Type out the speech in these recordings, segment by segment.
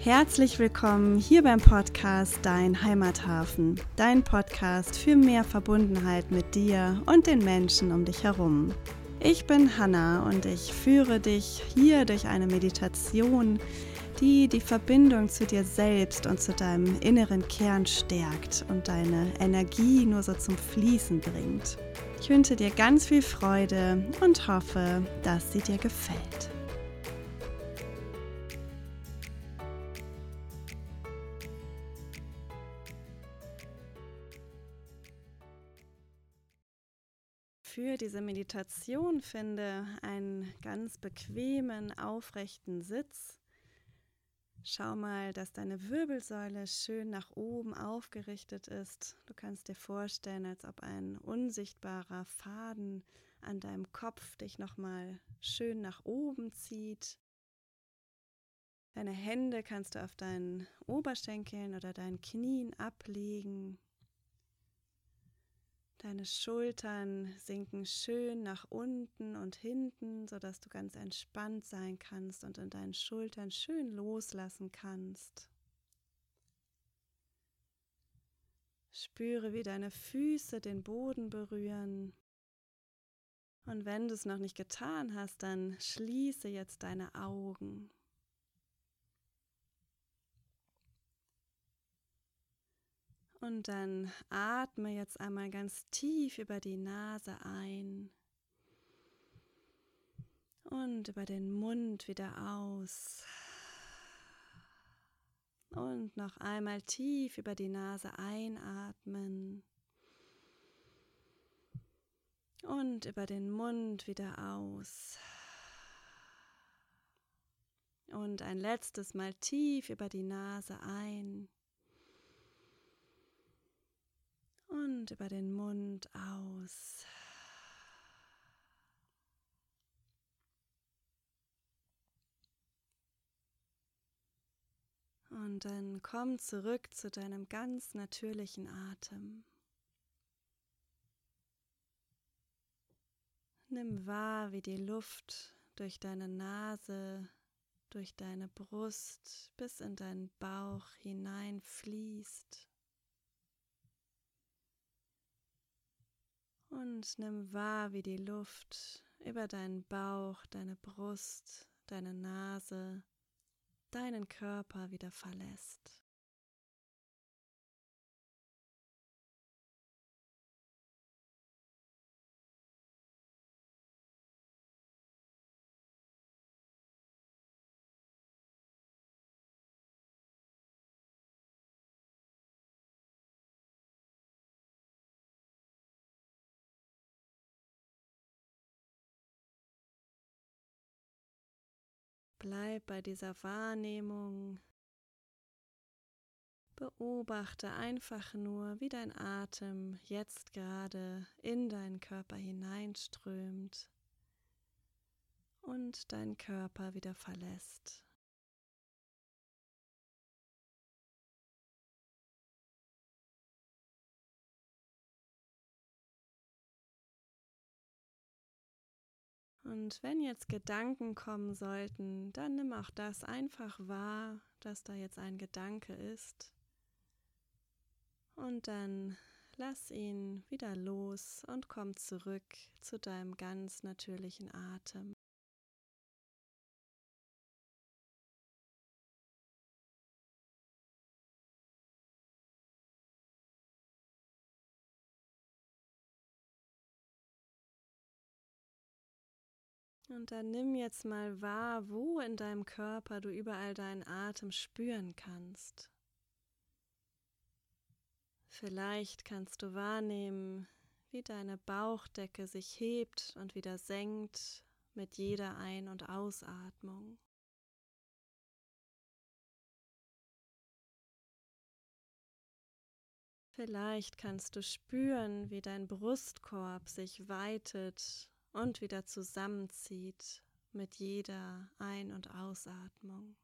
Herzlich willkommen hier beim Podcast Dein Heimathafen, dein Podcast für mehr Verbundenheit mit dir und den Menschen um dich herum. Ich bin Hanna und ich führe dich hier durch eine Meditation, die die Verbindung zu dir selbst und zu deinem inneren Kern stärkt und deine Energie nur so zum Fließen bringt. Ich wünsche dir ganz viel Freude und hoffe, dass sie dir gefällt. Für diese Meditation finde einen ganz bequemen, aufrechten Sitz. Schau mal, dass deine Wirbelsäule schön nach oben aufgerichtet ist. Du kannst dir vorstellen, als ob ein unsichtbarer Faden an deinem Kopf dich nochmal schön nach oben zieht. Deine Hände kannst du auf deinen Oberschenkeln oder deinen Knien ablegen. Deine Schultern sinken schön nach unten und hinten, sodass du ganz entspannt sein kannst und in deinen Schultern schön loslassen kannst. Spüre, wie deine Füße den Boden berühren. Und wenn du es noch nicht getan hast, dann schließe jetzt deine Augen. Und dann atme jetzt einmal ganz tief über die Nase ein und über den Mund wieder aus. Und noch einmal tief über die Nase einatmen. Und über den Mund wieder aus. Und ein letztes Mal tief über die Nase ein. Und über den Mund aus. Und dann komm zurück zu deinem ganz natürlichen Atem. Nimm wahr, wie die Luft durch deine Nase, durch deine Brust bis in deinen Bauch hineinfließt. Und nimm wahr, wie die Luft über deinen Bauch, deine Brust, deine Nase, deinen Körper wieder verlässt. Bleib bei dieser Wahrnehmung. Beobachte einfach nur, wie dein Atem jetzt gerade in deinen Körper hineinströmt und deinen Körper wieder verlässt. Und wenn jetzt Gedanken kommen sollten, dann nimm auch das einfach wahr, dass da jetzt ein Gedanke ist. Und dann lass ihn wieder los und komm zurück zu deinem ganz natürlichen Atem. Und dann nimm jetzt mal wahr, wo in deinem Körper du überall deinen Atem spüren kannst. Vielleicht kannst du wahrnehmen, wie deine Bauchdecke sich hebt und wieder senkt mit jeder Ein- und Ausatmung. Vielleicht kannst du spüren, wie dein Brustkorb sich weitet und wieder zusammenzieht mit jeder Ein- und Ausatmung.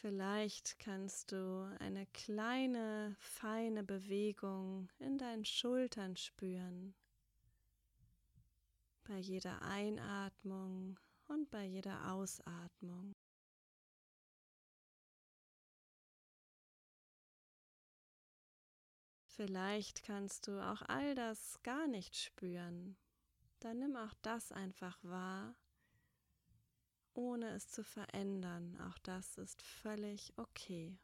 Vielleicht kannst du eine kleine, feine Bewegung in deinen Schultern spüren. Bei jeder Einatmung und bei jeder Ausatmung. Vielleicht kannst du auch all das gar nicht spüren. Dann nimm auch das einfach wahr, ohne es zu verändern. Auch das ist völlig okay.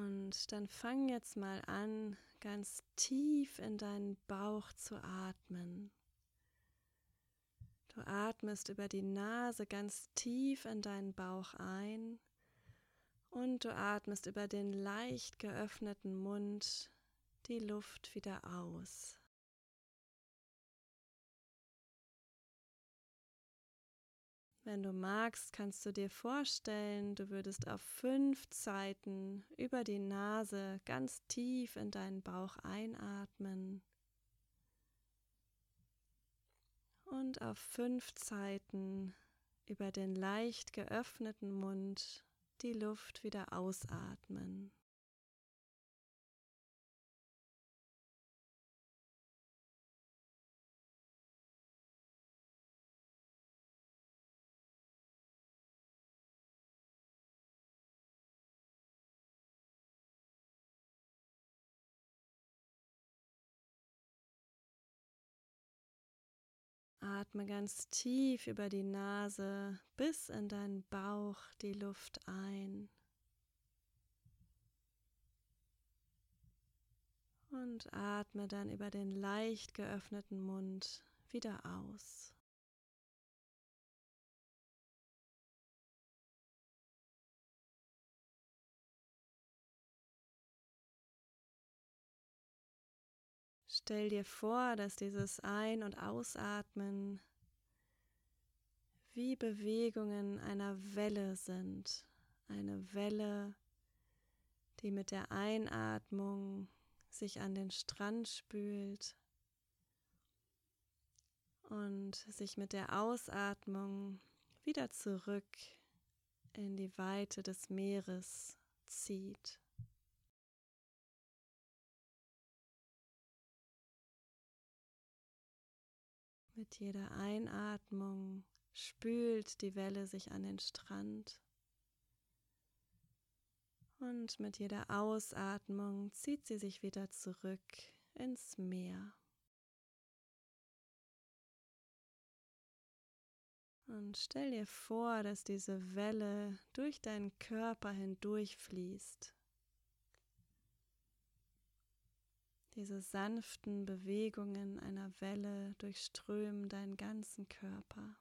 Und dann fang jetzt mal an, ganz tief in deinen Bauch zu atmen. Du atmest über die Nase ganz tief in deinen Bauch ein und du atmest über den leicht geöffneten Mund die Luft wieder aus. Wenn du magst, kannst du dir vorstellen, du würdest auf fünf Zeiten über die Nase ganz tief in deinen Bauch einatmen und auf fünf Zeiten über den leicht geöffneten Mund die Luft wieder ausatmen. Atme ganz tief über die Nase bis in deinen Bauch die Luft ein. Und atme dann über den leicht geöffneten Mund wieder aus. Stell dir vor, dass dieses Ein- und Ausatmen wie Bewegungen einer Welle sind. Eine Welle, die mit der Einatmung sich an den Strand spült und sich mit der Ausatmung wieder zurück in die Weite des Meeres zieht. Mit jeder Einatmung spült die Welle sich an den Strand. Und mit jeder Ausatmung zieht sie sich wieder zurück ins Meer. Und stell dir vor, dass diese Welle durch deinen Körper hindurch fließt. Diese sanften Bewegungen einer Welle durchströmen deinen ganzen Körper.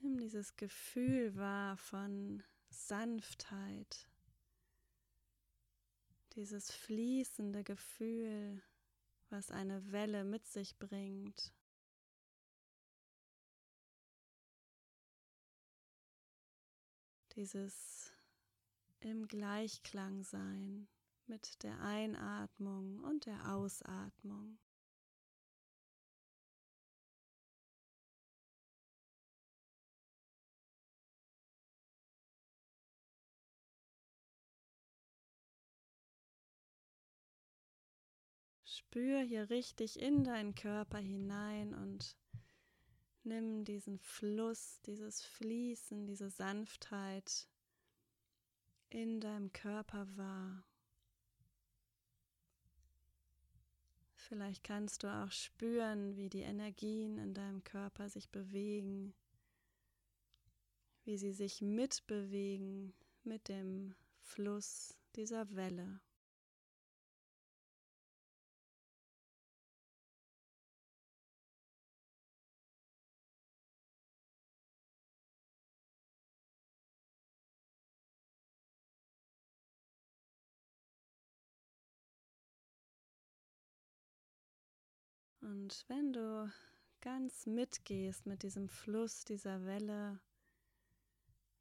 Nimm dieses Gefühl wahr von Sanftheit, dieses fließende Gefühl was eine Welle mit sich bringt. Dieses im Gleichklang sein mit der Einatmung und der Ausatmung. Spür hier richtig in deinen Körper hinein und nimm diesen Fluss, dieses Fließen, diese Sanftheit in deinem Körper wahr. Vielleicht kannst du auch spüren, wie die Energien in deinem Körper sich bewegen, wie sie sich mitbewegen mit dem Fluss dieser Welle. Und wenn du ganz mitgehst mit diesem Fluss dieser Welle,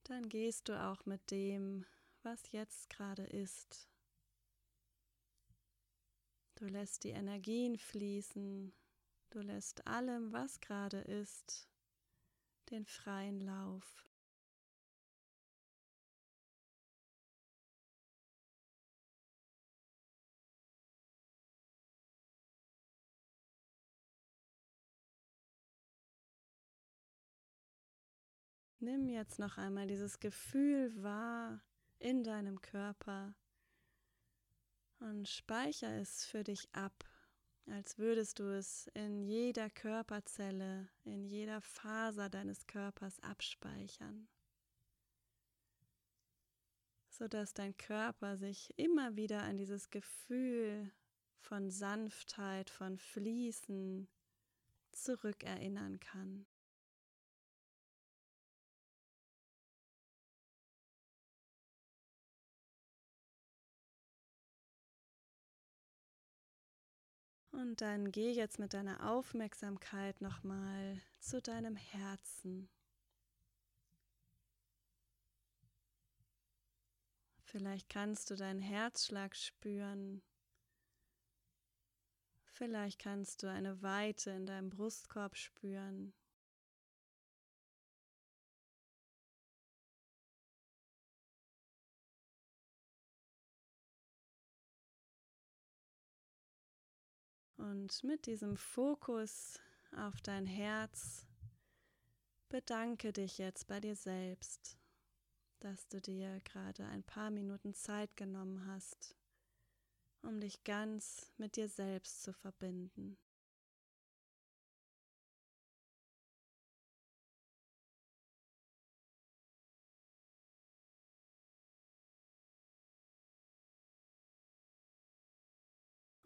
dann gehst du auch mit dem, was jetzt gerade ist. Du lässt die Energien fließen, du lässt allem, was gerade ist, den freien Lauf. Nimm jetzt noch einmal dieses Gefühl wahr in deinem Körper und speicher es für dich ab, als würdest du es in jeder Körperzelle, in jeder Faser deines Körpers abspeichern, sodass dein Körper sich immer wieder an dieses Gefühl von Sanftheit, von Fließen zurückerinnern kann. Und dann geh jetzt mit deiner Aufmerksamkeit nochmal zu deinem Herzen. Vielleicht kannst du deinen Herzschlag spüren. Vielleicht kannst du eine Weite in deinem Brustkorb spüren. Und mit diesem Fokus auf dein Herz bedanke dich jetzt bei dir selbst, dass du dir gerade ein paar Minuten Zeit genommen hast, um dich ganz mit dir selbst zu verbinden.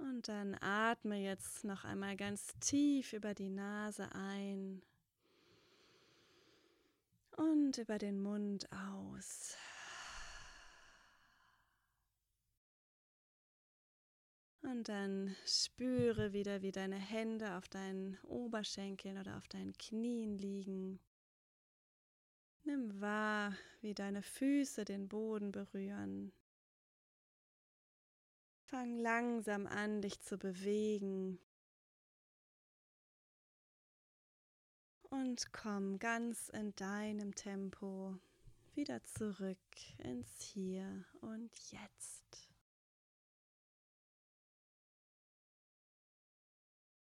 Und dann atme jetzt noch einmal ganz tief über die Nase ein und über den Mund aus. Und dann spüre wieder, wie deine Hände auf deinen Oberschenkeln oder auf deinen Knien liegen. Nimm wahr, wie deine Füße den Boden berühren. Fang langsam an, dich zu bewegen. Und komm ganz in deinem Tempo wieder zurück ins Hier und Jetzt.